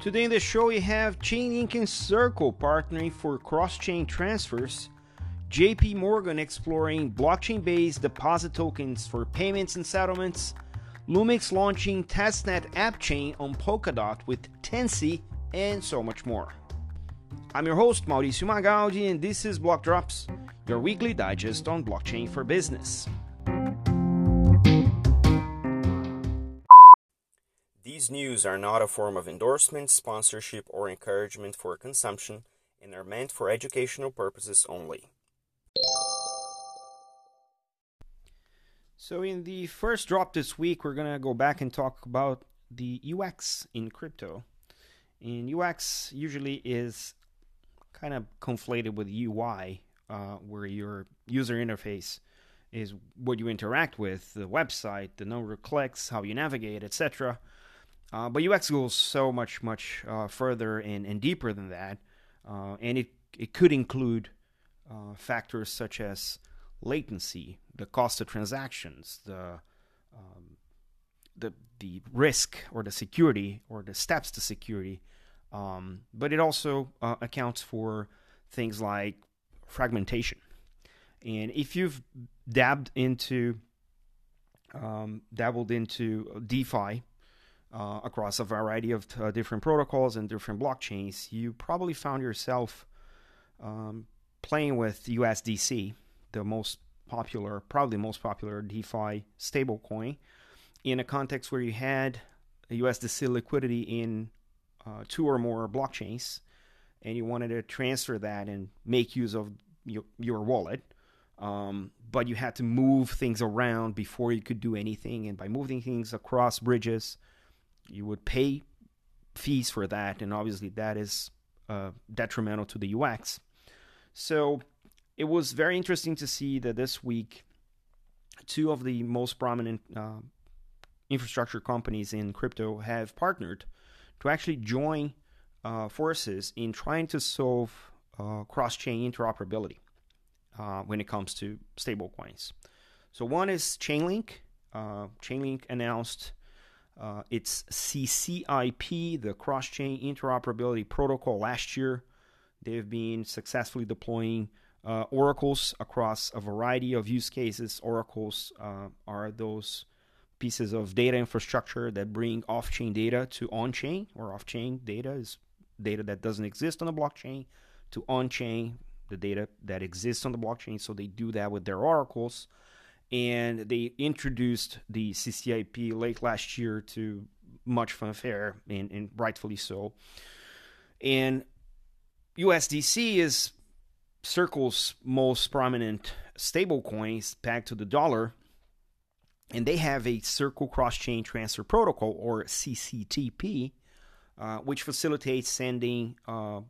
Today in the show, we have Chainlink and Circle partnering for cross chain transfers, JP Morgan exploring blockchain based deposit tokens for payments and settlements, Lumx launching testnet app chain on Polkadot with Tanssi, and so much more. I'm your host, Mauricio Magaldi, and this is Block Drops, your weekly digest on blockchain for business. These news are not a form of endorsement, sponsorship, or encouragement for consumption and are meant for educational purposes only. So, in the first drop this week, we're going to go back and talk about the UX in crypto. And UX usually is kind of conflated with UI, uh, where your user interface is what you interact with, the website, the number of clicks, how you navigate, etc. Uh, but UX goes so much, much uh, further and, and deeper than that. Uh, and it, it could include uh, factors such as latency, the cost of transactions, the, um, the, the risk or the security or the steps to security. Um, but it also uh, accounts for things like fragmentation. And if you've dabbed into, um, dabbled into DeFi, uh, across a variety of uh, different protocols and different blockchains, you probably found yourself um, playing with USDC, the most popular, probably most popular DeFi stablecoin, in a context where you had USDC liquidity in uh, two or more blockchains, and you wanted to transfer that and make use of your, your wallet. Um, but you had to move things around before you could do anything, and by moving things across bridges, you would pay fees for that, and obviously that is uh, detrimental to the UX. So it was very interesting to see that this week, two of the most prominent uh, infrastructure companies in crypto have partnered to actually join uh, forces in trying to solve uh, cross chain interoperability uh, when it comes to stablecoins. So, one is Chainlink. Uh, Chainlink announced uh, it's CCIP, the cross chain interoperability protocol, last year. They've been successfully deploying uh, oracles across a variety of use cases. Oracles uh, are those pieces of data infrastructure that bring off chain data to on chain, or off chain data is data that doesn't exist on the blockchain to on chain, the data that exists on the blockchain. So they do that with their oracles and they introduced the CCIP late last year to much fanfare, and, and rightfully so. And USDC is Circle's most prominent stablecoins pegged to the dollar, and they have a Circle Cross Chain Transfer Protocol, or CCTP, uh, which facilitates sending uh,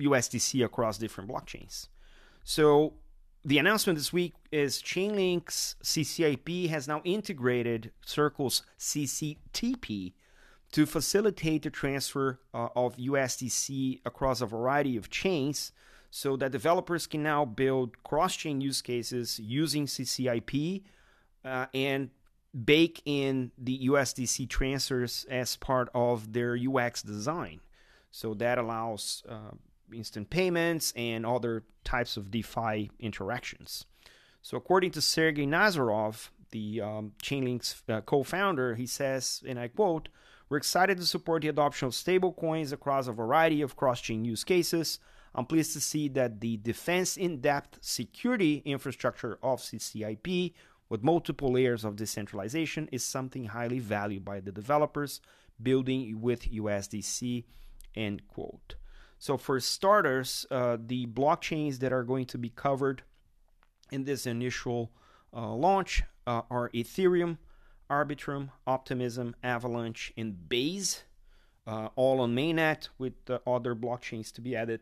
USDC across different blockchains. So the announcement this week is Chainlink's CCIP has now integrated Circle's CCTP to facilitate the transfer uh, of USDC across a variety of chains so that developers can now build cross chain use cases using CCIP uh, and bake in the USDC transfers as part of their UX design. So that allows uh, instant payments and other types of DeFi interactions. So, according to Sergey Nazarov, the um, Chainlink's uh, co founder, he says, and I quote, We're excited to support the adoption of stablecoins across a variety of cross chain use cases. I'm pleased to see that the defense in depth security infrastructure of CCIP with multiple layers of decentralization is something highly valued by the developers building with USDC. End quote. So, for starters, uh, the blockchains that are going to be covered in this initial uh, launch uh, are Ethereum, Arbitrum, Optimism, Avalanche, and Base, uh, all on mainnet with other blockchains to be added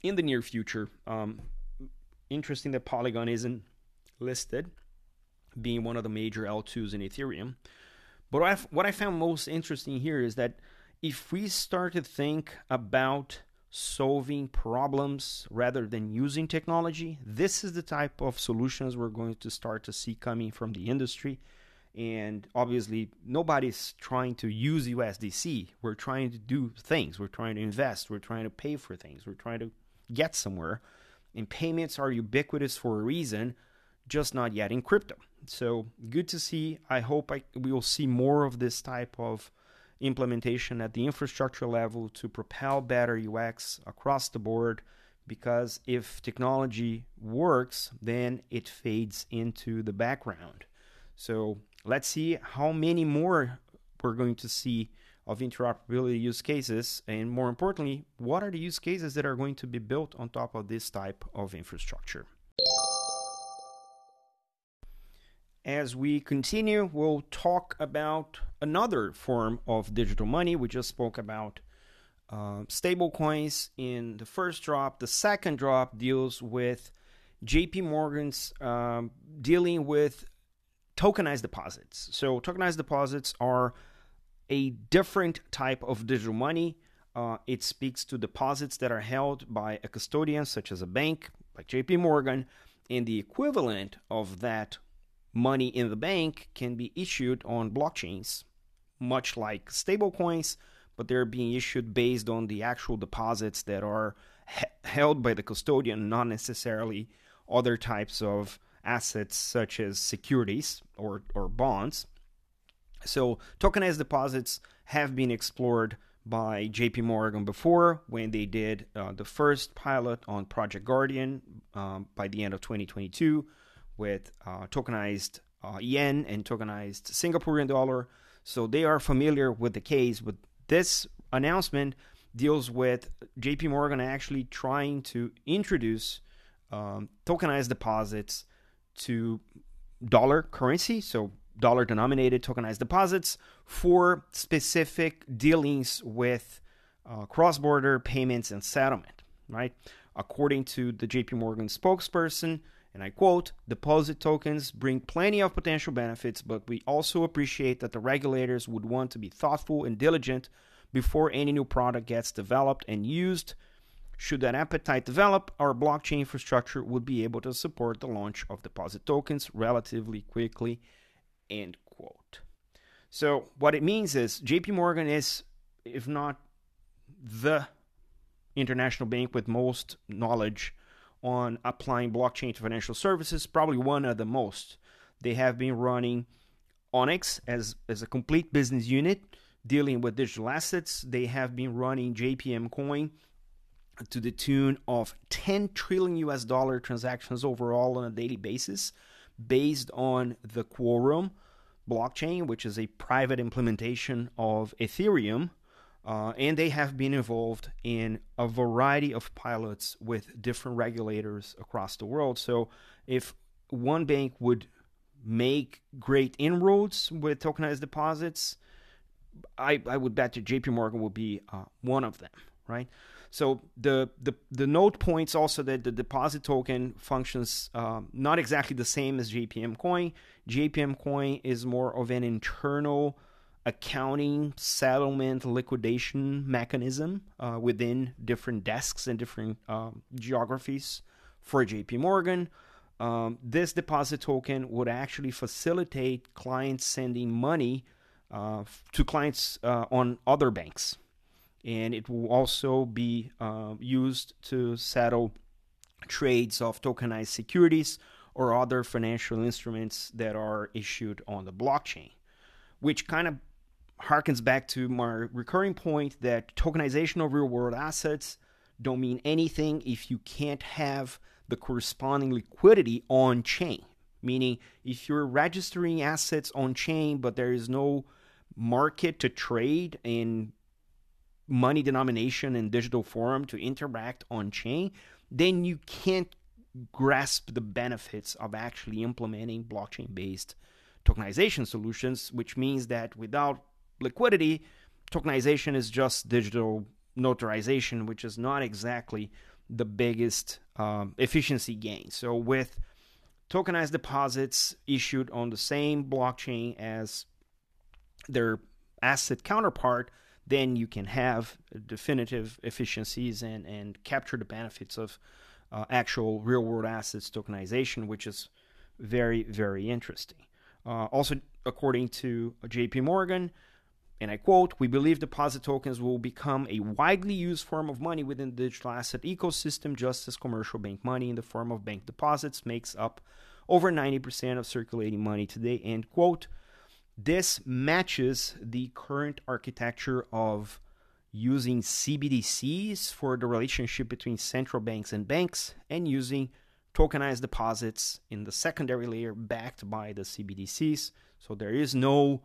in the near future. Um, interesting that Polygon isn't listed, being one of the major L2s in Ethereum. But what I found most interesting here is that if we start to think about solving problems rather than using technology, this is the type of solutions we're going to start to see coming from the industry. And obviously, nobody's trying to use USDC. We're trying to do things. We're trying to invest. We're trying to pay for things. We're trying to get somewhere. And payments are ubiquitous for a reason, just not yet in crypto. So good to see. I hope I, we will see more of this type of implementation at the infrastructure level to propel better UX across the board. Because if technology works, then it fades into the background. So let's see how many more we're going to see of interoperability use cases, and more importantly, what are the use cases that are going to be built on top of this type of infrastructure. As we continue, we'll talk about another form of digital money. We just spoke about uh, stable coins in the first drop. The second drop deals with JP Morgan's um, dealing with tokenized deposits. So, tokenized deposits are a different type of digital money. Uh, it speaks to deposits that are held by a custodian, such as a bank, like JP Morgan, and the equivalent of that money in the bank can be issued on blockchains, much like stablecoins, but they're being issued based on the actual deposits that are he- held by the custodian, not necessarily other types of assets such as securities or, or bonds. So, tokenized deposits have been explored by JP Morgan before when they did uh, the first pilot on Project Guardian um, by the end of 2022 with uh, tokenized uh, yen and tokenized Singaporean dollar. So they are familiar with the case. But this announcement deals with JP Morgan actually trying to introduce um, tokenized deposits to dollar currency, so dollar denominated tokenized deposits for specific dealings with uh, cross border payments and settlement, right? According to the JP Morgan spokesperson, and I quote, deposit tokens bring plenty of potential benefits, but we also appreciate that the regulators would want to be thoughtful and diligent before any new product gets developed and used. Should that appetite develop, our blockchain infrastructure would be able to support the launch of deposit tokens relatively quickly. End quote. So, what it means is JP Morgan is, if not the international bank with most knowledge on applying blockchain to financial services, probably one of the most. They have been running Onyx as, as a complete business unit dealing with digital assets. They have been running JPM Coin to the tune of 10 trillion US dollar transactions overall on a daily basis based on the Quorum blockchain, which is a private implementation of Ethereum. Uh, and they have been involved in a variety of pilots with different regulators across the world. So, if one bank would make great inroads with tokenized deposits, I, I would bet that JP Morgan will be uh, one of them, right? So the, the the note points also that the deposit token functions um, not exactly the same as JPM Coin. JPM Coin is more of an internal accounting, settlement, liquidation mechanism uh, within different desks and different um, geographies for JP Morgan. Um, this deposit token would actually facilitate clients sending money uh, to clients uh, on other banks. And it will also be uh, used to settle trades of tokenized securities or other financial instruments that are issued on the blockchain, which kind of harkens back to my recurring point that tokenization of real world assets don't mean anything if you can't have the corresponding liquidity on chain. Meaning, if you're registering assets on chain, but there is no market to trade in money denomination and digital form to interact on chain, then you can't grasp the benefits of actually implementing blockchain based tokenization solutions, which means that without liquidity, tokenization is just digital notarization, which is not exactly the biggest um, efficiency gain. So, with tokenized deposits issued on the same blockchain as their asset counterpart, then you can have definitive efficiencies and, and capture the benefits of uh, actual real world assets tokenization, which is very, very interesting. Uh, also, according to JP Morgan, and I quote, we believe deposit tokens will become a widely used form of money within the digital asset ecosystem, just as commercial bank money in the form of bank deposits makes up over 90% of circulating money today, end quote. This matches the current architecture of using CBDCs for the relationship between central banks and banks and using tokenized deposits in the secondary layer backed by the CBDCs. So there is no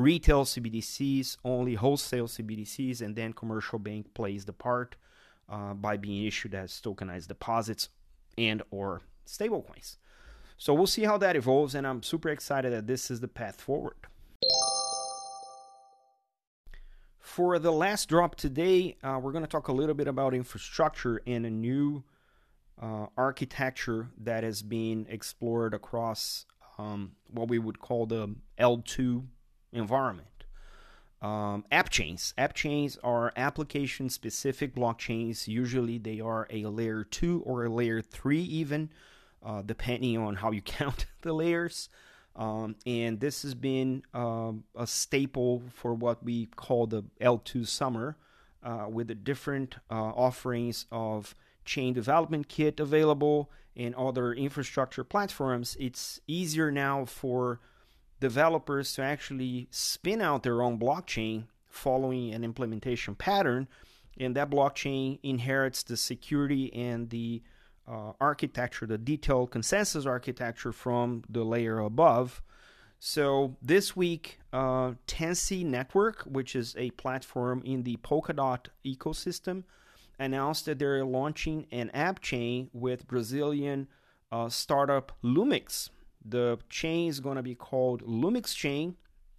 retail CBDCs, only wholesale CBDCs, and then commercial bank plays the part uh, by being issued as tokenized deposits and or stablecoins. So we'll see how that evolves, and I'm super excited that this is the path forward. For the last drop today, uh, we're going to talk a little bit about infrastructure and a new uh, architecture that has been explored across um, what we would call the L2 environment. Um, app chains. App chains are application specific blockchains. Usually they are a layer 2 or a layer 3, even, uh, depending on how you count the layers. Um, and this has been uh, a staple for what we call the L2 summer, uh, with the different uh, offerings of chain development kit available and other infrastructure platforms. It's easier now for developers to actually spin out their own blockchain following an implementation pattern, and that blockchain inherits the security and the uh, architecture, the detailed consensus architecture from the layer above. So this week, uh, Tanssi Network, which is a platform in the Polkadot ecosystem, announced that they're launching an app chain with Brazilian uh, startup Lumx. The chain is going to be called Lumx Chain,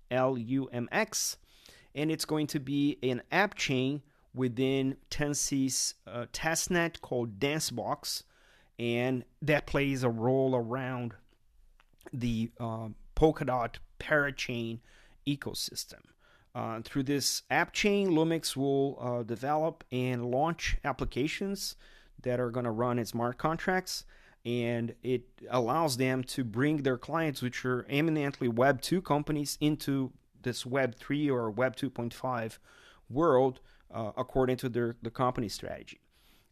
L U M X, and it's going to be an app chain within Tanssi's uh, testnet called Dancebox, and that plays a role around the uh, Polkadot parachain ecosystem. Uh, through this app chain, Lumx will uh, develop and launch applications that are going to run in smart contracts and it allows them to bring their clients, which are eminently Web 2 companies, into this Web 3 or Web 2.5 world uh, according to their the company strategy.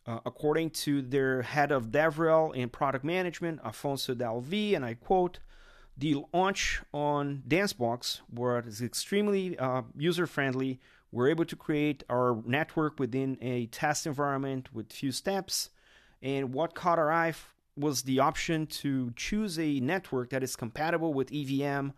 Uh, according to their head of DevRel and product management, Afonso Dalvi, and I quote, the launch on Dancebox was extremely uh, user friendly. We're able to create our network within a test environment with few steps. And what caught our eye was the option to choose a network that is compatible with EVM,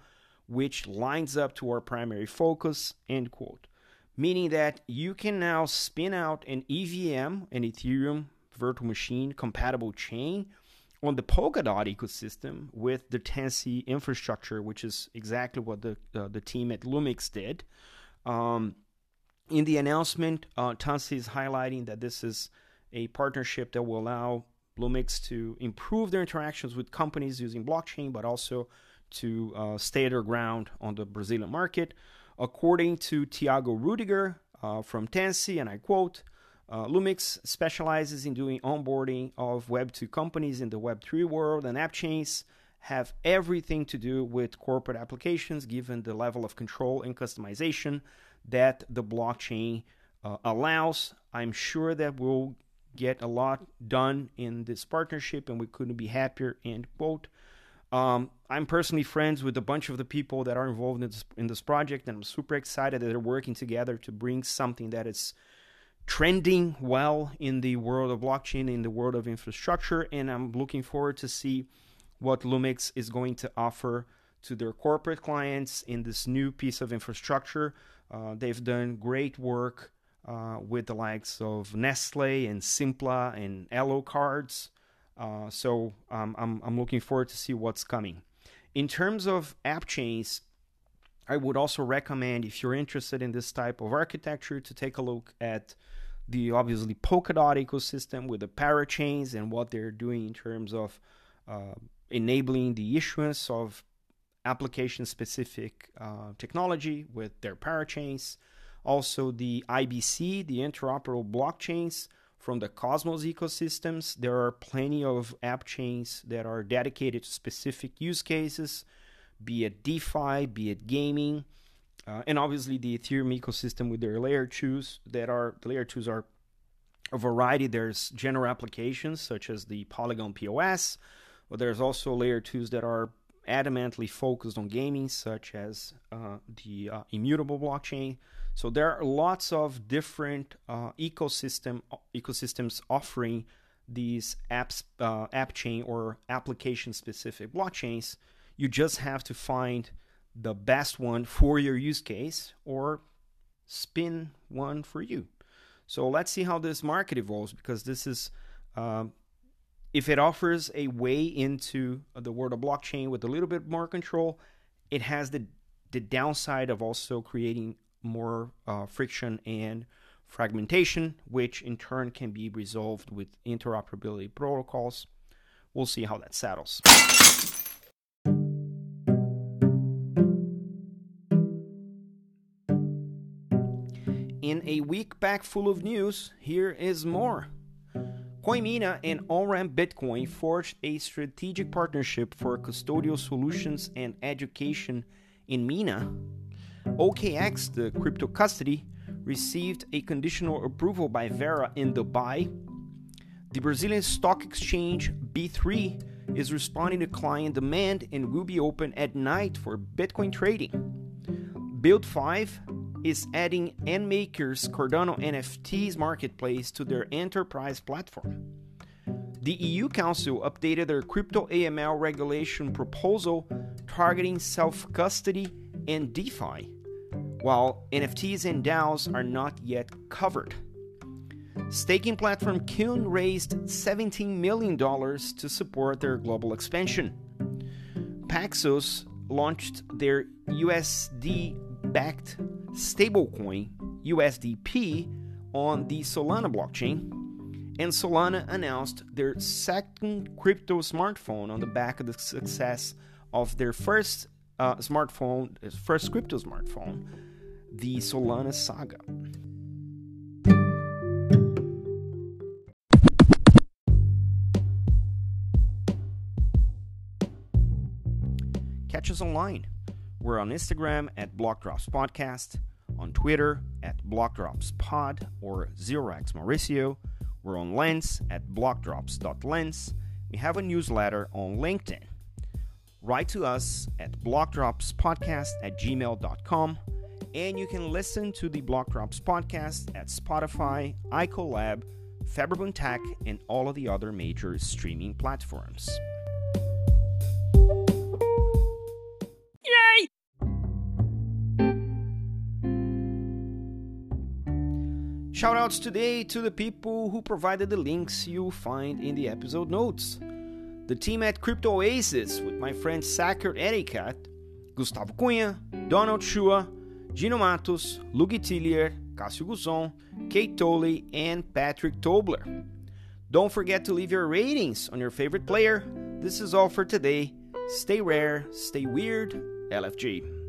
which lines up to our primary focus, end quote. Meaning that you can now spin out an EVM, an Ethereum virtual machine compatible chain on the Polkadot ecosystem with the Tanssi infrastructure, which is exactly what the uh, the team at Lumx did. Um, in the announcement, uh, is highlighting that this is a partnership that will allow Lumx to improve their interactions with companies using blockchain, but also to uh, stay their ground on the Brazilian market. According to Tiago Rudiger uh, from Tanssi, and I quote, uh, Lumx specializes in doing onboarding of Web2 companies in the Web3 world, and app chains have everything to do with corporate applications given the level of control and customization that the blockchain uh, allows. I'm sure that we'll get a lot done in this partnership, and we couldn't be happier. End quote. Um, I'm personally friends with a bunch of the people that are involved in this, in this project, and I'm super excited that they're working together to bring something that is trending well in the world of blockchain, in the world of infrastructure, and I'm looking forward to see what Lumx is going to offer to their corporate clients in this new piece of infrastructure. Uh, they've done great work uh, with the likes of Nestle and Simpla and Elo cards. Uh, so um, I'm, I'm looking forward to see what's coming. In terms of app chains, I would also recommend if you're interested in this type of architecture to take a look at the obviously Polkadot ecosystem with the parachains and what they're doing in terms of uh, enabling the issuance of application specific uh, technology with their parachains also the IBC, the interoperable blockchains from the Cosmos ecosystems. There are plenty of app chains that are dedicated to specific use cases be it DeFi, be it gaming, uh, and obviously the Ethereum ecosystem with their layer twos that are the layer twos are a variety. There's general applications such as the Polygon POS, but there's also layer twos that are adamantly focused on gaming, such as uh, the uh, immutable blockchain. So there are lots of different uh, ecosystem ecosystems offering these apps, uh, app chain or application specific blockchains. You just have to find the best one for your use case or spin one for you. So let's see how this market evolves because this is, um, if it offers a way into the world of blockchain with a little bit more control, it has the the downside of also creating more uh, friction and fragmentation, which in turn can be resolved with interoperability protocols. We'll see how that settles. In a week back full of news, here is more. CoinMENA and OnRamp Bitcoin forged a strategic partnership for custodial solutions and education in MENA. OKX, the crypto custody, received a conditional approval by VARA in Dubai. The Brazilian stock exchange B3 is responding to client demand and will be open at night for Bitcoin trading. Build 5 is adding NMKR's Cardano NFTs marketplace to their enterprise platform. The EU Council updated their crypto AML regulation proposal targeting self custody and DeFi, while NFTs and DAOs are not yet covered. Staking platform Kiln raised $17 million to support their global expansion. Paxos launched their USD backed stablecoin USDP on the Solana blockchain, and Solana announced their second crypto smartphone on the back of the success of their first uh, smartphone, first crypto smartphone, the Solana Saga. Catch us online we're on Instagram at Blockdrops Podcast, on Twitter at BlockdropsPod or ZeroX Mauricio. We're on Lens at blockdrops.lens. We have a newsletter on LinkedIn. Write to us at blockdropspodcast at gmail.com. And you can listen to the Blockdrops podcast at Spotify, iColab, Faberboom Tech, and all of the other major streaming platforms. Shoutouts today to the people who provided the links you'll find in the episode notes. The team at Crypto Oasis with my friend Sacker Ericat, Gustavo Cunha, Donald Shua, Gino Matos, Lugi Tillier, Cássio Guzon, Kate Tolley, and Patrick Tobler. Don't forget to leave your ratings on your favorite player. This is all for today. Stay rare, stay weird, LFG.